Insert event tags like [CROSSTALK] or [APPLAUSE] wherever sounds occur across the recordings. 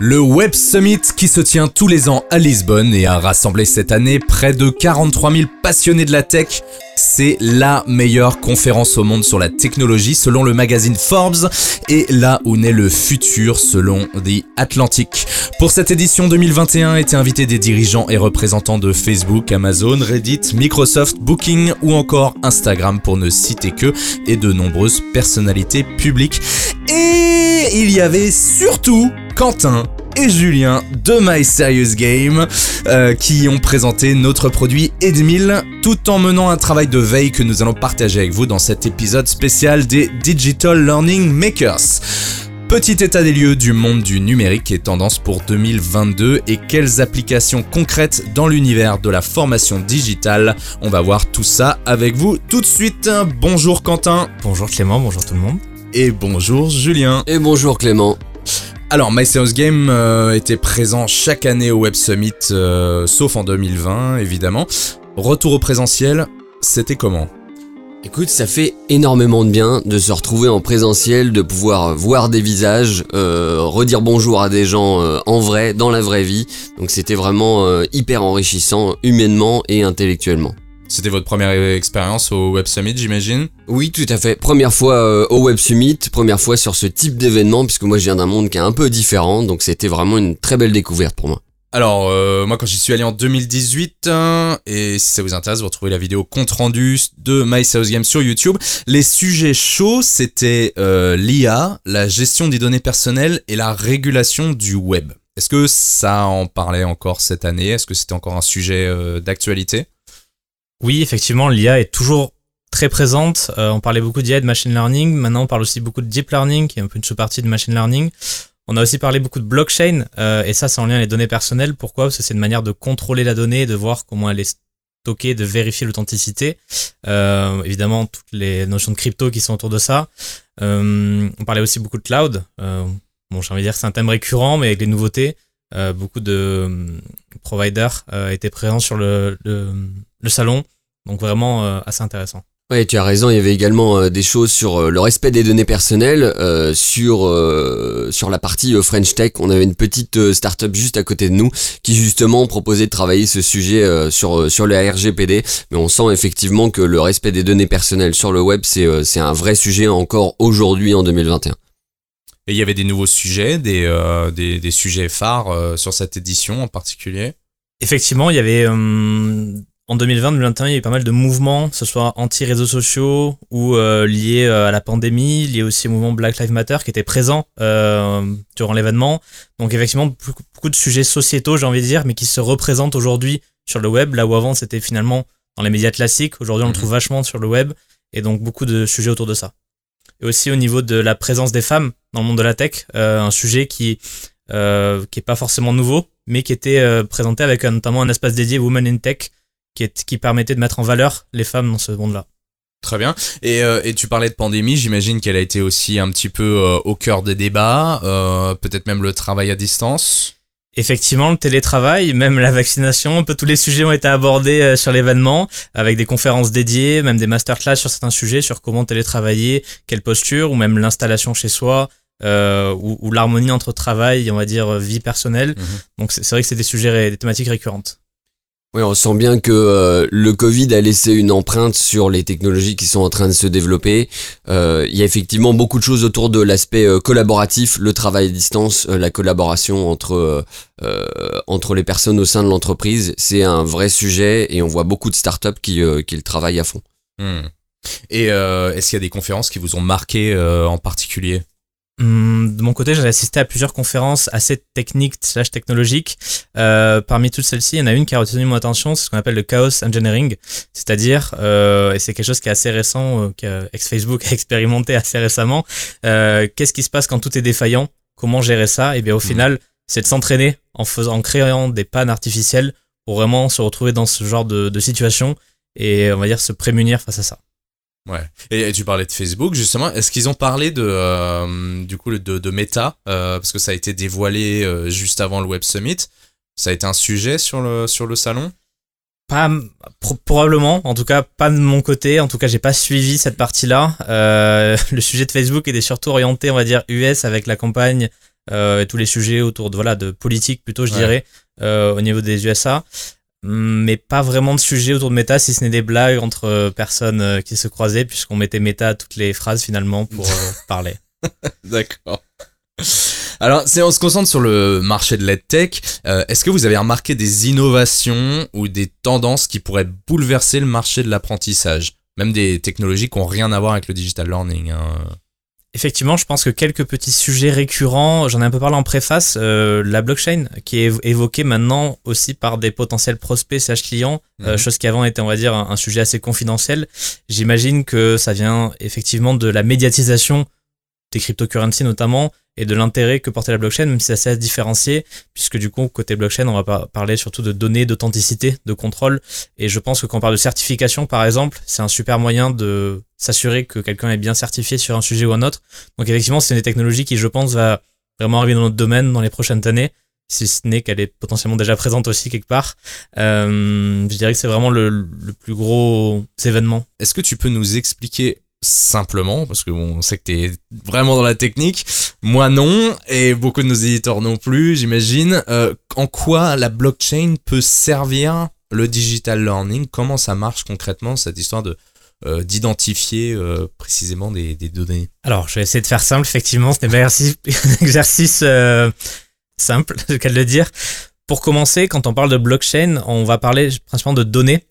Le Web Summit qui se tient tous les ans à Lisbonne et a rassemblé cette année près de 43 000 passionnés de la tech. C'est la meilleure conférence au monde sur la technologie selon le magazine Forbes et là où naît le futur selon The Atlantic. Pour cette édition 2021 étaient invités des dirigeants et représentants de Facebook, Amazon, Reddit, Microsoft, Booking ou encore Instagram pour ne citer que et de nombreuses personnalités publiques. Et il y avait surtout Quentin et Julien de My Serious Game euh, qui ont présenté notre produit Edmil tout en menant un travail de veille que nous allons partager avec vous dans cet épisode spécial des Digital Learning Makers. Petit état des lieux du monde du numérique et tendance pour 2022 et quelles applications concrètes dans l'univers de la formation digitale. On va voir tout ça avec vous tout de suite. Bonjour Quentin. Bonjour Clément, bonjour tout le monde. Et bonjour Julien. Et bonjour Clément. Alors, My Game euh, était présent chaque année au Web Summit, euh, sauf en 2020, évidemment. Retour au présentiel, c'était comment? Écoute, ça fait énormément de bien de se retrouver en présentiel, de pouvoir voir des visages, euh, redire bonjour à des gens en vrai, dans la vraie vie. Donc c'était vraiment hyper enrichissant humainement et intellectuellement. C'était votre première expérience au Web Summit, j'imagine Oui, tout à fait. Première fois euh, au Web Summit, première fois sur ce type d'événement, puisque moi je viens d'un monde qui est un peu différent, donc c'était vraiment une très belle découverte pour moi. Alors, euh, moi quand j'y suis allé en 2018, hein, et si ça vous intéresse, vous retrouvez la vidéo compte rendu de My South Game sur YouTube. Les sujets chauds, c'était euh, l'IA, la gestion des données personnelles et la régulation du web. Est-ce que ça en parlait encore cette année? Est-ce que c'était encore un sujet d'actualité? Oui, effectivement, l'IA est toujours très présente. Euh, on parlait beaucoup d'IA et de machine learning. Maintenant, on parle aussi beaucoup de deep learning, qui est un peu une sous-partie de machine learning. On a aussi parlé beaucoup de blockchain, euh, et ça, c'est en lien avec les données personnelles. Pourquoi? Parce que c'est une manière de contrôler la donnée, de voir comment elle est stockée, de vérifier l'authenticité. Euh, évidemment, toutes les notions de crypto qui sont autour de ça. on parlait aussi beaucoup de cloud. bon, j'ai envie de dire que c'est un thème récurrent, mais avec les nouveautés. beaucoup de providers étaient présents sur le salon. Donc vraiment euh, assez intéressant. Oui, tu as raison. Il y avait également euh, des choses sur euh, le respect des données personnelles, sur sur la partie French Tech. On avait une petite startup juste à côté de nous qui justement proposait de travailler ce sujet sur sur le RGPD. Mais on sent effectivement que le respect des données personnelles sur le web, c'est c'est un vrai sujet encore aujourd'hui en 2021. Et il y avait des nouveaux sujets, des des, des, sujets phares sur cette édition en particulier? Effectivement, il y avait en 2020-2021, il y a eu pas mal de mouvements, que ce soit anti-réseaux sociaux ou euh, liés euh, à la pandémie, liés aussi au mouvement Black Lives Matter qui était présent euh, durant l'événement. Donc effectivement, beaucoup de sujets sociétaux, j'ai envie de dire, mais qui se représentent aujourd'hui sur le web, là où avant c'était finalement dans les médias classiques. Aujourd'hui, on le mhm. trouve vachement sur le web, et donc beaucoup de sujets autour de ça. Et aussi au niveau de la présence des femmes dans le monde de la tech, un sujet qui euh, qui est pas forcément nouveau, mais qui était présenté avec notamment un espace dédié Women in Tech qui, permettait de mettre en valeur les femmes dans ce monde-là. Très bien. Et, euh, et, tu parlais de pandémie, j'imagine qu'elle a été aussi un petit peu euh, au cœur des débats, euh, peut-être même le travail à distance. Effectivement, le télétravail, même la vaccination, un peu tous les sujets ont été abordés sur l'événement, avec des conférences dédiées, même des masterclass sur certains sujets, sur comment télétravailler, quelle posture, ou même l'installation chez soi, ou, l'harmonie entre travail et on va dire vie personnelle. Mhm. Donc c'est vrai que c'est des sujets, des thématiques récurrentes. Oui, on sent bien que euh, le Covid a laissé une empreinte sur les technologies qui sont en train de se développer. Euh, il y a effectivement beaucoup de choses autour de l'aspect euh, collaboratif, le travail à distance, la collaboration entre entre les personnes au sein de l'entreprise. C'est un vrai sujet et on voit beaucoup de startups qui qui le travaillent à fond. Hmm. Et est-ce qu'il y a des conférences qui vous ont marqué en particulier? De mon côté, j'ai assisté à plusieurs conférences assez techniques slash technologiques. Euh, parmi toutes celles-ci, il y en a une qui a retenu mon attention, c'est ce qu'on appelle le chaos engineering, c'est-à-dire, euh, et c'est quelque chose qui est assez récent, euh, que ex-Facebook [LAUGHS] a expérimenté assez récemment, euh, qu'est-ce qui se passe quand tout est défaillant? Comment gérer ça? Et bien au mmh. final, c'est de s'entraîner en faisant, en créant des pannes artificielles pour vraiment se retrouver dans ce genre de, de situation et on va dire se prémunir face à ça. Ouais. Et, tu parlais de Facebook justement. Est-ce qu'ils ont parlé de euh, du coup de, de Meta euh, parce que ça a été dévoilé euh, juste avant le Web Summit. Ça a été un sujet sur le sur le salon? Pas probablement, en tout cas pas de mon côté. En tout cas, j'ai pas suivi cette partie-là. [LAUGHS] le sujet de Facebook était surtout orienté, on va dire, US avec la campagne et tous les sujets autour de voilà de politique plutôt, je Ouais. dirais, euh, au niveau des USA. Mais pas vraiment de sujet autour de méta, si ce n'est des blagues entre euh, personnes euh, qui se croisaient, puisqu'on mettait méta à toutes les phrases finalement pour euh, [LAUGHS] parler. D'accord. Alors, si on se concentre sur le marché de l'EdTech, euh, est-ce que vous avez remarqué des innovations ou des tendances qui pourraient bouleverser le marché de l'apprentissage? Même des technologies qui n'ont rien à voir avec le digital learning. hein. Effectivement, je pense que quelques petits sujets récurrents, j'en ai un peu parlé en préface, euh, la blockchain qui est évo- évoquée maintenant aussi par des potentiels prospects slash clients, euh, Mhm. chose qui avant était on va dire un, un sujet assez confidentiel. J'imagine que ça vient effectivement de la médiatisation des cryptocurrencies notamment et de l'intérêt que portait la blockchain, même si c'est assez à différencier, puisque du coup côté blockchain on va parler surtout de données, d'authenticité, de contrôle, et je pense que quand on parle de certification par exemple, c'est un super moyen de s'assurer que quelqu'un est bien certifié sur un sujet ou un autre. Donc effectivement, c'est une des technologies qui, je pense, va vraiment arriver dans notre domaine dans les prochaines années, si ce n'est qu'elle est potentiellement déjà présente aussi quelque part. Euh, je dirais que c'est vraiment le plus gros événement. Est-ce que tu peux nous expliquer simplement, parce que bon, on sait que tu es vraiment dans la technique, moi non, et beaucoup de nos éditeurs non plus, j'imagine, euh, en quoi la blockchain peut servir le digital learning, comment ça marche concrètement, cette histoire de euh, d'identifier euh, précisément des, des données? Alors, je vais essayer de faire simple, effectivement, ce n'est pas un exercice, [LAUGHS] un exercice euh, simple, [LAUGHS] je qu'à le dire. Pour commencer, quand on parle de blockchain, on va parler principalement de données.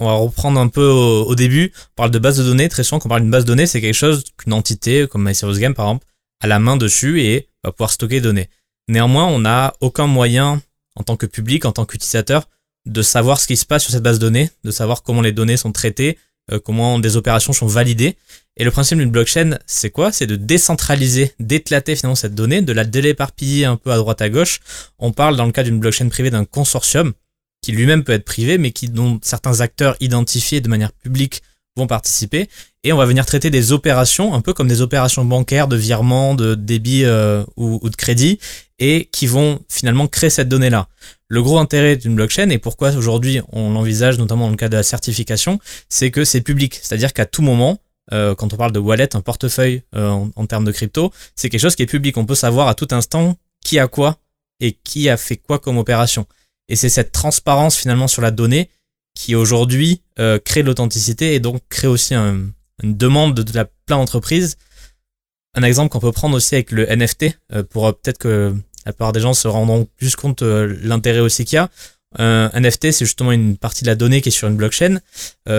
On va reprendre un peu au, au début. On parle de base de données. Très souvent, quand on parle d'une base de données, c'est quelque chose qu'une entité, comme MySerious Game par exemple, a la main dessus et va pouvoir stocker les données. Néanmoins, on n'a aucun moyen, en tant que public, en tant qu'utilisateur, de savoir ce qui se passe sur cette base de données, de savoir comment les données sont traitées, euh, comment des opérations sont validées. Et le principe d'une blockchain, c'est quoi? C'est de décentraliser, d'éclater finalement cette donnée, de la déléparpiller un peu à droite à gauche. On parle dans le cas d'une blockchain privée d'un consortium qui lui-même peut être privé, mais qui dont certains acteurs identifiés de manière publique vont participer. Et on va venir traiter des opérations, un peu comme des opérations bancaires, de virement, de débit euh, ou, de crédit, et qui vont finalement créer cette donnée-là. Le gros intérêt d'une blockchain, et pourquoi aujourd'hui on l'envisage notamment dans le cas de la certification, c'est que c'est public. C'est-à-dire qu'à tout moment, euh, quand on parle de wallet, un portefeuille euh, en, en termes de crypto, c'est quelque chose qui est public. On peut savoir à tout instant qui a quoi et qui a fait quoi comme opération. Et c'est cette transparence finalement sur la donnée qui aujourd'hui euh, crée de l'authenticité et donc crée aussi un- une demande de, la plein d'entreprises. Un exemple qu'on peut prendre aussi avec le NFT, euh, pour euh, peut-être que la plupart des gens se rendront plus compte l'intérêt aussi qu'il y a. Un NFT, c'est justement une partie de la donnée qui est sur une blockchain.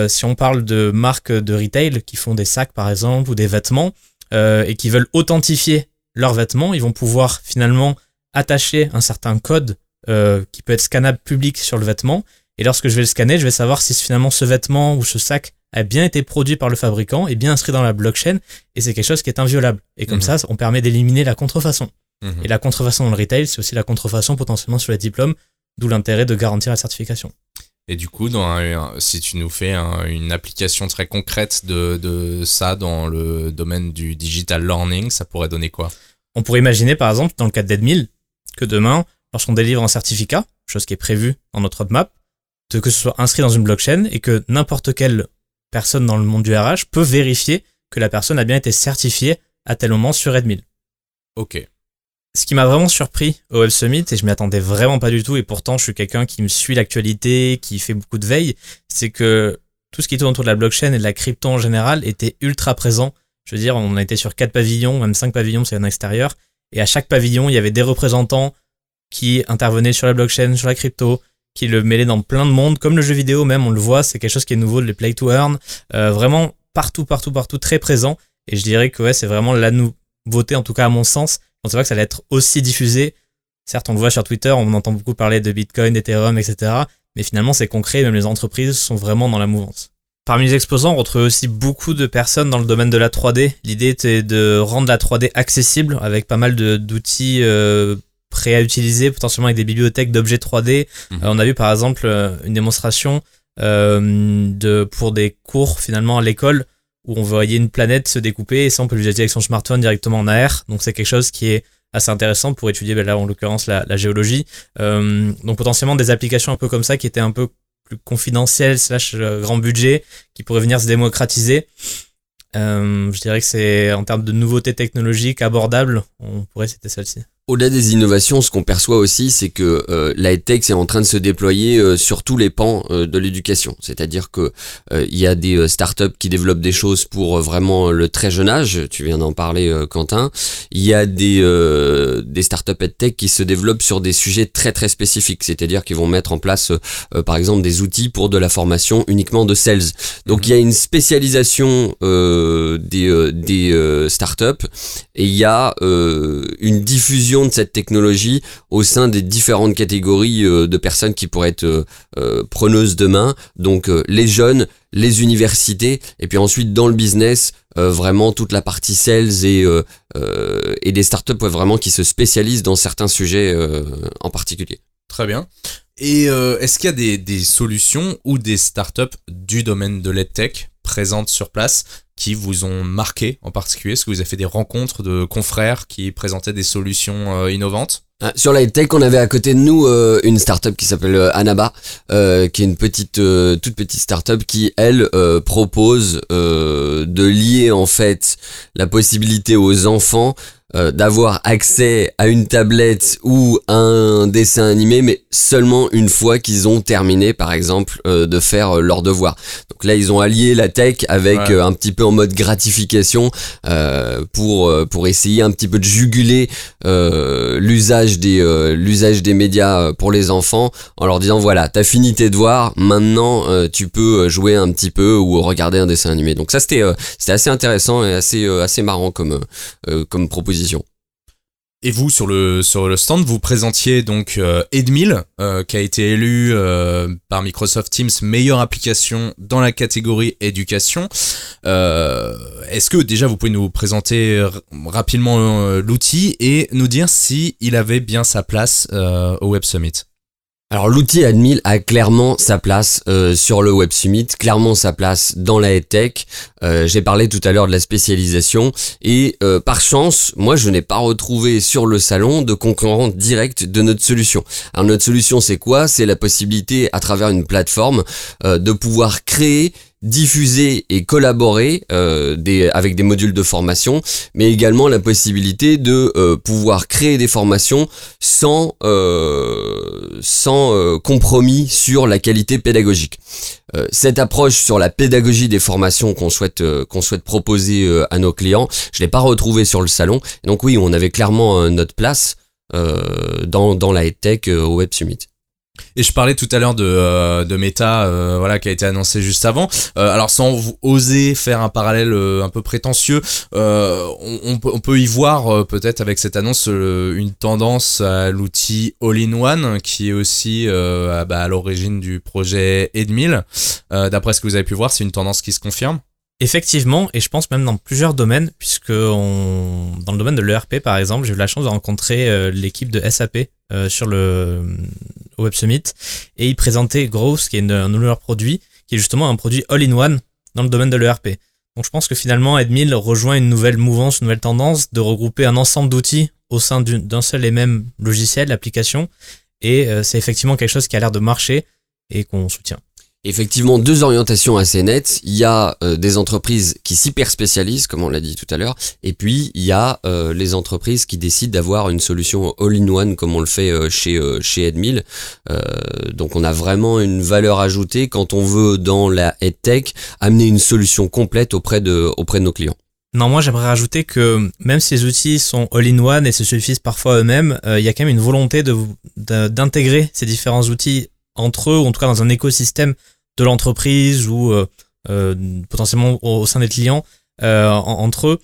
Si on parle de marques de retail qui font des sacs par exemple ou des vêtements et qui veulent authentifier leurs vêtements, ils vont pouvoir finalement attacher un certain code euh, qui peut être scannable public sur le vêtement. Et lorsque je vais le scanner, je vais savoir si finalement ce vêtement ou ce sac a bien été produit par le fabricant et bien inscrit dans la blockchain et c'est quelque chose qui est inviolable. Et comme Mhm. ça, on permet d'éliminer la contrefaçon. Mhm. Et la contrefaçon dans le retail, c'est aussi la contrefaçon potentiellement sur les diplômes, d'où l'intérêt de garantir la certification. Et du coup, dans un- un- si tu nous fais un- une application très concrète de, de ça dans le domaine du digital learning, ça pourrait donner quoi? On pourrait imaginer par exemple dans le cas d'Edmil que demain, lorsqu'on délivre un certificat, chose qui est prévue dans notre roadmap, de que ce soit inscrit dans une blockchain et que n'importe quelle personne dans le monde du RH peut vérifier que la personne a bien été certifiée à tel moment sur Edmil. Ok. Ce qui m'a vraiment surpris au Web Summit, et je m'y attendais vraiment pas du tout, et pourtant je suis quelqu'un qui me suit l'actualité, qui fait beaucoup de veille, c'est que tout ce qui tourne autour de la blockchain et de la crypto en général était ultra présent. Je veux dire, on a été sur quatre pavillons, même cinq pavillons, c'est un extérieur, et à chaque pavillon, il y avait des représentants qui intervenaient sur la blockchain, sur la crypto, qui le mêlaient dans plein de mondes, comme le jeu vidéo même, on le voit, c'est quelque chose qui est nouveau, le play to earn, euh, vraiment partout, partout, partout, très présent, et je dirais que ouais, c'est vraiment la nouveauté, en tout cas à mon sens, on sait pas que ça allait être aussi diffusé. Certes, on le voit sur Twitter, on entend beaucoup parler de Bitcoin, d'Ethereum, etc. Mais finalement, c'est concret, même les entreprises sont vraiment dans la mouvance. Parmi les exposants, on retrouve aussi beaucoup de personnes dans le domaine de la 3D. L'idée était de rendre la 3D accessible avec pas mal d'outils euh, prêts à utiliser, potentiellement avec des bibliothèques d'objets 3D. Mhm. Euh, on a vu par exemple euh, une démonstration euh, de, pour des cours finalement à l'école où on voyait une planète se découper et ça on peut l'utiliser avec son smartphone directement en AR. Donc c'est quelque chose qui est assez intéressant pour étudier ben là en l'occurrence la, la géologie. Euh, donc potentiellement des applications un peu comme ça qui étaient un peu plus confidentielles slash grand budget qui pourraient venir se démocratiser. Euh, je dirais que c'est en termes de nouveautés technologiques abordables, on pourrait citer celle-ci. Au-delà des innovations, ce qu'on perçoit aussi, c'est que euh, la tech est en train de se déployer euh, sur tous les pans euh, de l'éducation. C'est-à-dire que il y a des startups qui développent des choses pour vraiment le très jeune âge. Tu viens d'en parler, Quentin. Il y a des des startups tech qui se développent sur des sujets très très spécifiques. C'est-à-dire qu'ils vont mettre en place, par exemple, des outils pour de la formation uniquement de sales. Donc il y a une spécialisation des des startups et il y a une diffusion de cette technologie au sein des différentes catégories euh, de personnes qui pourraient être euh, euh, preneuses demain. Donc les jeunes, les universités, et puis ensuite dans le business, vraiment toute la partie sales et, et des startups vraiment qui se spécialisent dans certains sujets en particulier. Très bien. Et est-ce qu'il y a des, des, solutions ou des startups du domaine de l'EdTech présentes sur place? Qui vous ont marqué en particulier? Est-ce que vous avez fait des rencontres de confrères qui présentaient des solutions euh, innovantes? Ah, sur la tech, on avait à côté de nous euh, une startup qui s'appelle euh, Anaba, qui est une petite, toute petite startup qui elle propose de lier en fait la possibilité aux enfants euh, d'avoir accès à une tablette ou un dessin animé, mais seulement une fois qu'ils ont terminé, par exemple, euh, de faire euh, leur devoir. Donc là, ils ont allié la tech avec un petit peu en mode gratification pour pour essayer un petit peu de juguler l'usage des l'usage des médias pour les enfants en leur disant voilà, t'as fini tes devoirs, maintenant tu peux jouer un petit peu ou regarder un dessin animé. Donc ça, c'était c'était assez intéressant et assez assez marrant comme comme proposition et vous, sur le, stand, vous présentiez donc euh, Edmil, euh, qui a été élu euh, par Microsoft Teams meilleure application dans la catégorie éducation. Est-ce que déjà vous pouvez nous présenter rapidement l'outil et nous dire si il avait bien sa place au Web Summit? Alors l'outil Admil a clairement sa place euh, sur le Web Summit, clairement sa place dans la tech. Euh, J'ai parlé tout à l'heure de la spécialisation et euh, par chance, moi je n'ai pas retrouvé sur le salon de concurrent direct de notre solution. Alors notre solution c'est quoi? C'est la possibilité à travers une plateforme de pouvoir créer diffuser et collaborer euh, des, avec des modules de formation, mais également la possibilité de euh, pouvoir créer des formations sans, euh, sans compromis sur la qualité pédagogique. cette approche sur la pédagogie des formations qu'on souhaite, qu'on souhaite proposer à nos clients, je l'ai pas retrouvé sur le salon. donc oui, on avait clairement notre place dans, dans la tech au Web Summit. Et je parlais tout à l'heure de, euh, de Meta, euh, voilà, qui a été annoncé juste avant. Euh, alors sans oser faire un parallèle un peu prétentieux, on, on, peut y voir peut-être avec cette annonce une tendance à l'outil All-in-One, qui est aussi à, bah, à l'origine du projet Edmil. D'après ce que vous avez pu voir, c'est une tendance qui se confirme Effectivement, et je pense même dans plusieurs domaines, puisque on, dans le domaine de l'ERP par exemple, j'ai eu la chance de rencontrer l'équipe de SAP sur le au Web Summit. Et ils présentaient Growth, qui est un nouveau produit, qui est justement un produit all-in-one dans le domaine de l'ERP. Donc je pense que finalement Edmil rejoint une nouvelle mouvance, une nouvelle tendance de regrouper un ensemble d'outils au sein d'un seul et même logiciel, application, et euh, c'est effectivement quelque chose qui a l'air de marcher et qu'on soutient effectivement deux orientations assez nettes. Il y a euh, des entreprises qui s'hyper spécialisent, comme on l'a dit tout à l'heure, et puis il y a euh, les entreprises qui décident d'avoir une solution all-in-one, comme on le fait euh, chez chez Edmil. donc on a vraiment une valeur ajoutée quand on veut dans la EdTech amener une solution complète auprès de auprès de nos clients. Non, moi j'aimerais rajouter que même si les outils sont all-in-one et se suffisent parfois eux-mêmes, il y a quand même une volonté de d'intégrer ces différents outils entre eux, ou en tout cas dans un écosystème de l'entreprise ou euh, euh, potentiellement au, sein des clients euh, entre eux.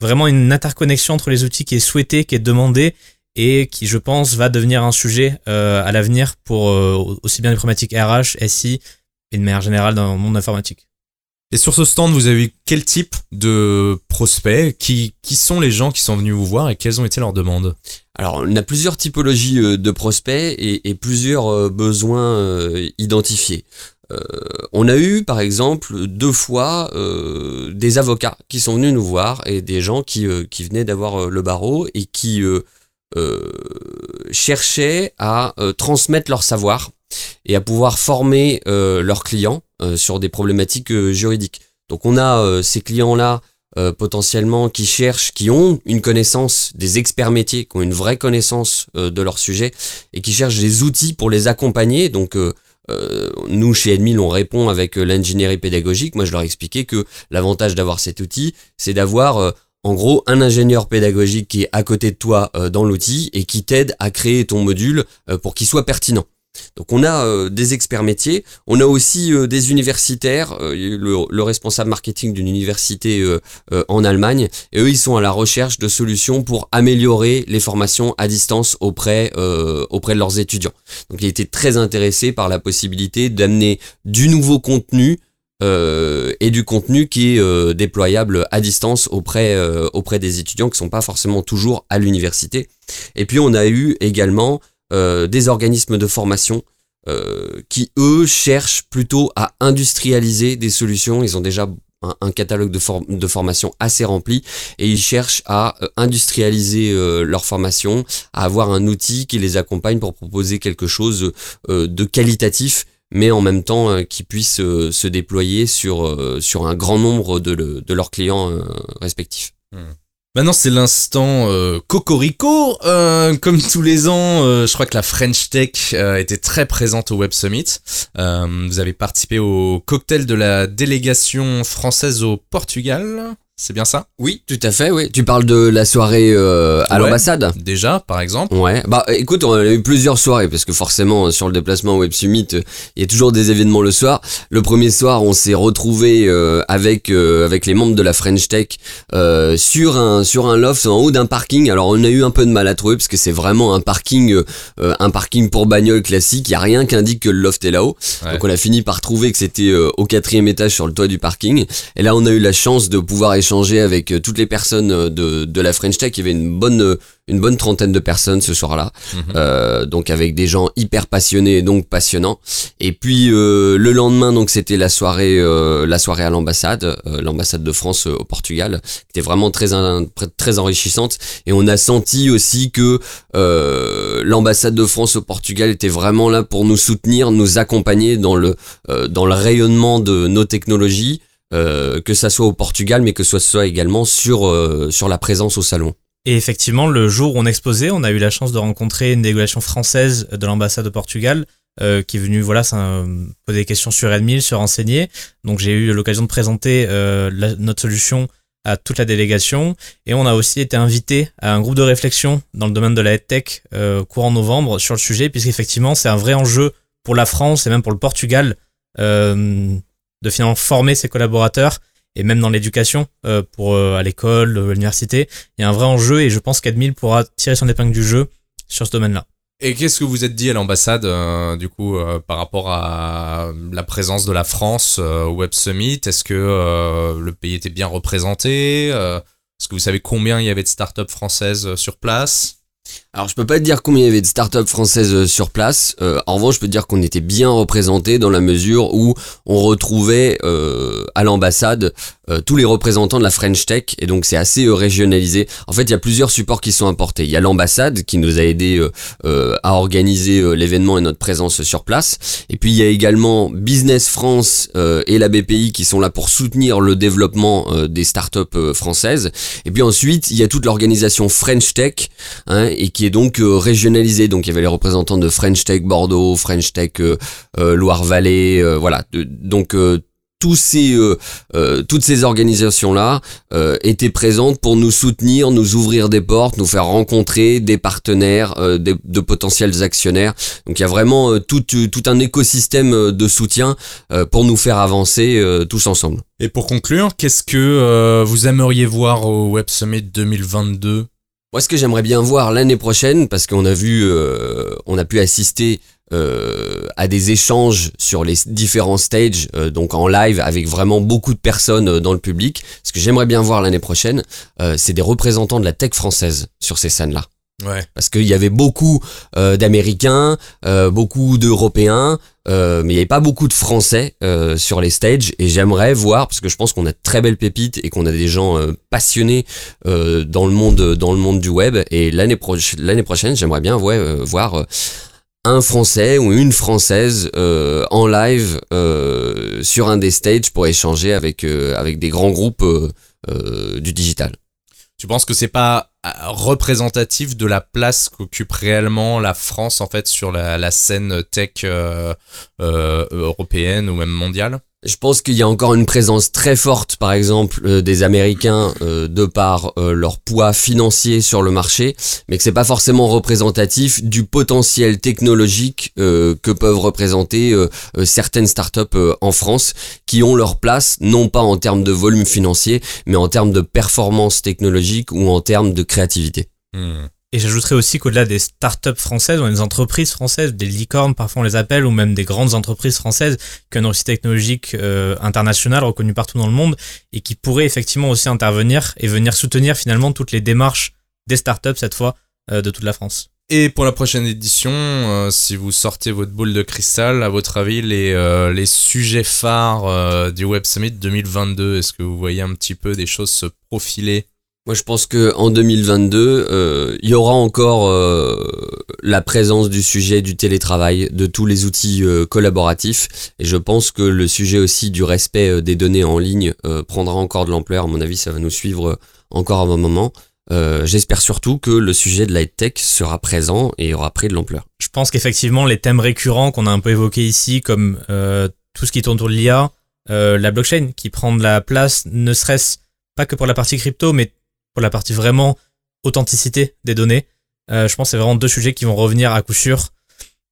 Vraiment une interconnexion entre les outils qui est souhaitée, qui est demandée et qui, je pense, va devenir un sujet à l'avenir pour aussi bien les problématiques RH, SI et de manière générale dans le monde informatique. Et sur ce stand, vous avez eu quel type de prospects? Qui, qui sont les gens qui sont venus vous voir et quelles ont été leurs demandes? Alors, on a plusieurs typologies de prospects et, et plusieurs besoins identifiés. Euh, on a eu par exemple deux fois euh, des avocats qui sont venus nous voir et des gens qui, euh, qui venaient d'avoir le barreau et qui cherchaient à transmettre leur savoir et à pouvoir former leurs clients sur des problématiques juridiques. Donc on a ces clients-là potentiellement qui cherchent, qui ont une connaissance des experts métiers, qui ont une vraie connaissance de leur sujet et qui cherchent des outils pour les accompagner. Donc nous, chez Edmil, on répond avec l'ingénierie pédagogique. Moi, je leur expliquais que l'avantage d'avoir cet outil, c'est d'avoir en gros un ingénieur pédagogique qui est à côté de toi euh, dans l'outil et qui t'aide à créer ton module euh, pour qu'il soit pertinent. Donc on a euh, des experts métiers, on a aussi des universitaires, le, responsable marketing d'une université en Allemagne, et eux ils sont à la recherche de solutions pour améliorer les formations à distance auprès, auprès de leurs étudiants. Donc il était très intéressé par la possibilité d'amener du nouveau contenu euh, et du contenu qui est euh, déployable à distance auprès, euh, auprès des étudiants qui sont pas forcément toujours à l'université. Et puis on a eu également des organismes de formation qui eux cherchent plutôt à industrialiser des solutions. Ils ont déjà un, catalogue de, de formation assez rempli et ils cherchent à industrialiser leur formation, à avoir un outil qui les accompagne pour proposer quelque chose de qualitatif mais en même temps euh, qui puissent euh, se déployer sur, euh, sur un grand nombre de, de leurs clients respectifs. Hmm. Maintenant, c'est l'instant Cocorico. comme tous les ans, je crois que la French Tech était très présente au Web Summit. vous avez participé au cocktail de la délégation française au Portugal. C'est bien ça? Oui, tout à fait, oui. Tu parles de la soirée euh, à l'ambassade? Déjà, par exemple Ouais. Bah écoute, on a eu plusieurs soirées, parce que forcément, sur le déplacement Web Summit, il y a toujours des événements le soir. Le premier soir, on s'est retrouvé euh, avec euh, avec les membres de la French Tech sur un sur un loft en haut d'un parking. Alors on a eu un peu de mal à trouver, parce que c'est vraiment un parking un parking pour bagnole classique. Il y a rien qui indique que le loft est là-haut. Donc on a fini par trouver que c'était au quatrième étage sur le toit du parking. Et là, on a eu la chance de pouvoir échanger échangé avec euh, toutes les personnes euh, de, de la French Tech. Il y avait une bonne, euh, une bonne trentaine de personnes ce soir-là. Mhm. euh, donc avec des gens hyper passionnés, donc passionnants. Et puis le lendemain, donc c'était la soirée, la soirée à l'ambassade, l'ambassade de France au Portugal, qui était vraiment très, très enrichissante. Et on a senti aussi que l'ambassade de France au Portugal était vraiment là pour nous soutenir, nous accompagner dans le, dans le rayonnement de nos technologies. Euh, que ça soit au Portugal, mais que ce soit également sur, euh, sur la présence au salon. Et effectivement, le jour où on exposait, on a eu la chance de rencontrer une délégation française de l'ambassade au Portugal, euh, qui est venue voilà, poser des questions sur Edmil, se renseigner. Donc j'ai eu l'occasion de présenter notre solution à toute la délégation. Et on a aussi été invité à un groupe de réflexion dans le domaine de la tech courant novembre sur le sujet, puisqu'effectivement c'est un vrai enjeu pour la France et même pour le Portugal de finalement former ses collaborateurs et même dans l'éducation euh, pour euh, à l'école, à l'université, il y a un vrai enjeu et je pense qu'Admil pourra tirer son épingle du jeu sur ce domaine-là. Et qu'est-ce que vous êtes dit à l'ambassade, euh, du coup, par rapport à la présence de la France au Web Summit? Est-ce que le pays était bien représenté? Est-ce que vous savez combien il y avait de startups françaises sur place? Alors je peux pas te dire combien il y avait de startups françaises euh, sur place. Euh, en revanche, je peux te dire qu'on était bien représentés dans la mesure où on retrouvait euh, à l'ambassade tous les représentants de la French Tech et donc c'est assez régionalisé. En fait, il y a plusieurs supports qui sont importés. Il y a l'ambassade qui nous a aidé à organiser l'événement et notre présence sur place. Et puis il y a également Business France et la BPI qui sont là pour soutenir le développement des startups françaises. Et puis ensuite, il y a toute l'organisation French Tech hein, et qui est donc euh, régionalisé. Donc il y avait les représentants de French Tech Bordeaux, French Tech euh, euh, Loire-Vallée, voilà. donc tous ces, toutes ces organisations-là étaient présentes pour nous soutenir, nous ouvrir des portes, nous faire rencontrer des partenaires, de potentiels actionnaires. Donc il y a vraiment tout, tout un écosystème de soutien pour nous faire avancer tous ensemble. Et pour conclure, qu'est-ce que vous aimeriez voir au Web Summit 2022 moi, ce que j'aimerais bien voir l'année prochaine, parce qu'on a vu, euh, on a pu assister euh, à des échanges sur les différents stages, euh, donc en live avec vraiment beaucoup de personnes dans le public. Ce que j'aimerais bien voir l'année prochaine, c'est des représentants de la tech française sur ces scènes-là. Ouais. Parce qu'il y avait beaucoup euh, d'Américains, euh, beaucoup d'Européens, euh, mais il n'y avait pas beaucoup de Français euh, sur les stages. Et j'aimerais voir, parce que je pense qu'on a de très belles pépites et qu'on a des gens euh, passionnés dans le monde, dans le monde du web. Et l'année prochaine, j'aimerais bien ouais, voir un Français ou une Française en live sur un des stages pour échanger avec avec des grands groupes du digital. Tu penses que c'est pas euh, représentatif de la place qu'occupe réellement la France en fait sur la, scène tech euh, euh, européenne ou même mondiale? Je pense qu'il y a encore une présence très forte, par exemple, euh, des Américains euh, de par euh, leur poids financier sur le marché, mais que c'est pas forcément représentatif du potentiel technologique que peuvent représenter certaines startups en France, qui ont leur place non pas en termes de volume financier, mais en termes de performance technologique ou en termes de créativité. Hmm. Et j'ajouterais aussi qu'au-delà des startups françaises, ou des entreprises françaises, des licornes parfois on les appelle, ou même des grandes entreprises françaises qui ont une réussite technologique euh, internationale reconnue partout dans le monde et qui pourraient effectivement aussi intervenir et venir soutenir finalement toutes les démarches des startups cette fois euh, de toute la France. Et pour la prochaine édition, euh, si vous sortez votre boule de cristal, à votre avis, les, les sujets phares du Web Summit 2022, est-ce que vous voyez un petit peu des choses se profiler moi, je pense que en 2022, euh, il y aura encore euh, la présence du sujet du télétravail, de tous les outils euh, collaboratifs, et je pense que le sujet aussi du respect des données en ligne prendra encore de l'ampleur. À mon avis, ça va nous suivre encore un moment. J'espère surtout que le sujet de la tech sera présent et aura pris de l'ampleur. Je pense qu'effectivement, les thèmes récurrents qu'on a un peu évoqués ici, comme tout ce qui tourne autour de l'IA, la blockchain qui prend de la place, ne serait-ce pas que pour la partie crypto, mais pour la partie vraiment authenticité des données. Euh, je pense que c'est vraiment deux sujets qui vont revenir à coup sûr.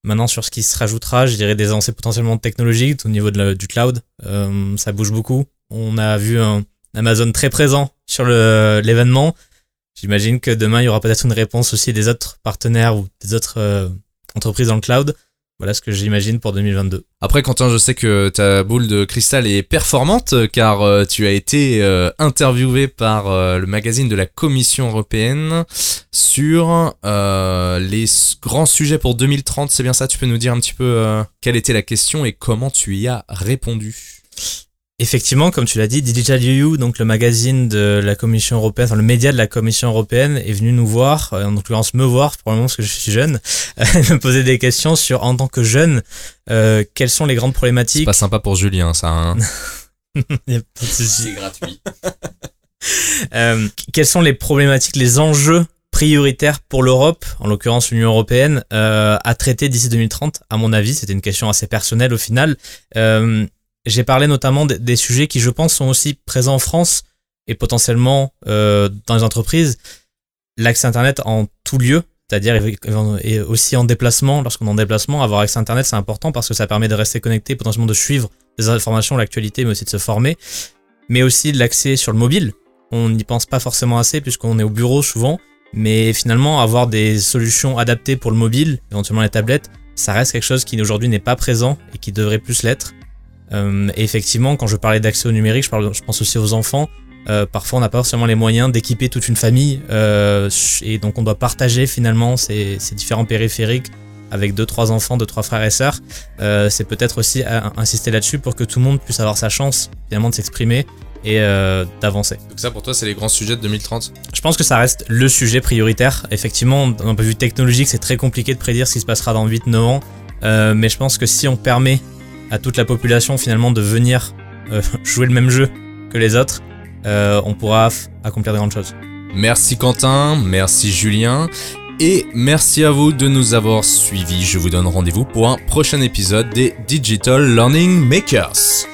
Maintenant, sur ce qui se rajoutera, je dirais des avancées potentiellement technologiques au niveau du cloud. Euh, ça bouge beaucoup. On a vu Amazon très présent sur l'événement. J'imagine que demain, il y aura peut-être une réponse aussi des autres partenaires ou des autres euh, entreprises dans le cloud. Voilà ce que j'imagine pour 2022. Après, Quentin, je sais que ta boule de cristal est performante car euh, tu as été euh, interviewé par euh, le magazine de la Commission européenne sur les grands sujets pour 2030. C'est bien ça Tu peux nous dire un petit peu quelle était la question et comment tu y as répondu? Effectivement, comme tu l'as dit, Digital EU, donc le magazine de la Commission européenne, enfin le média de la Commission européenne, est venu nous voir, euh, en l'occurrence me voir, probablement parce que je suis jeune, [LAUGHS] me poser des questions sur, en tant que jeune, euh, quelles sont les grandes problématiques. C'est pas sympa pour Julien, ça. Hein [LAUGHS] C'est gratuit. [LAUGHS] euh, quelles sont les problématiques, les enjeux prioritaires pour l'Europe, en l'occurrence l'Union européenne, euh, à traiter d'ici 2030 À mon avis, c'était une question assez personnelle au final. Euh, j'ai parlé notamment des sujets qui, je pense, sont aussi présents en France et potentiellement euh, dans les entreprises. L'accès Internet en tout lieu, c'est-à-dire aussi en déplacement. Lorsqu'on est en déplacement, avoir accès Internet, c'est important parce que ça permet de rester connecté, potentiellement de suivre des informations, l'actualité, mais aussi de se former. Mais aussi l'accès sur le mobile. On n'y pense pas forcément assez puisqu'on est au bureau souvent. Mais finalement, avoir des solutions adaptées pour le mobile, éventuellement les tablettes, ça reste quelque chose qui aujourd'hui n'est pas présent et qui devrait plus l'être. Euh, et effectivement, quand je parlais d'accès au numérique, je, parle, je pense aussi aux enfants. Euh, parfois, on n'a pas forcément les moyens d'équiper toute une famille, euh, et donc on doit partager finalement ces, ces, différents périphériques avec deux trois enfants, deux trois frères et sœurs. C'est peut-être aussi insister là-dessus pour que tout le monde puisse avoir sa chance finalement de s'exprimer et d'avancer. Donc ça pour toi c'est les grands sujets de 2030 Je pense que ça reste le sujet prioritaire. Effectivement, d'un point de vue technologique, c'est très compliqué de prédire ce qui se passera dans 8-9 ans, mais je pense que si on permet à toute la population finalement de venir euh, [LAUGHS] jouer le même jeu que les autres, euh, on pourra accomplir de grandes choses. Merci Quentin, merci Julien. Et merci à vous de nous avoir suivis. Je vous donne rendez-vous pour un prochain épisode des Digital Learning Makers.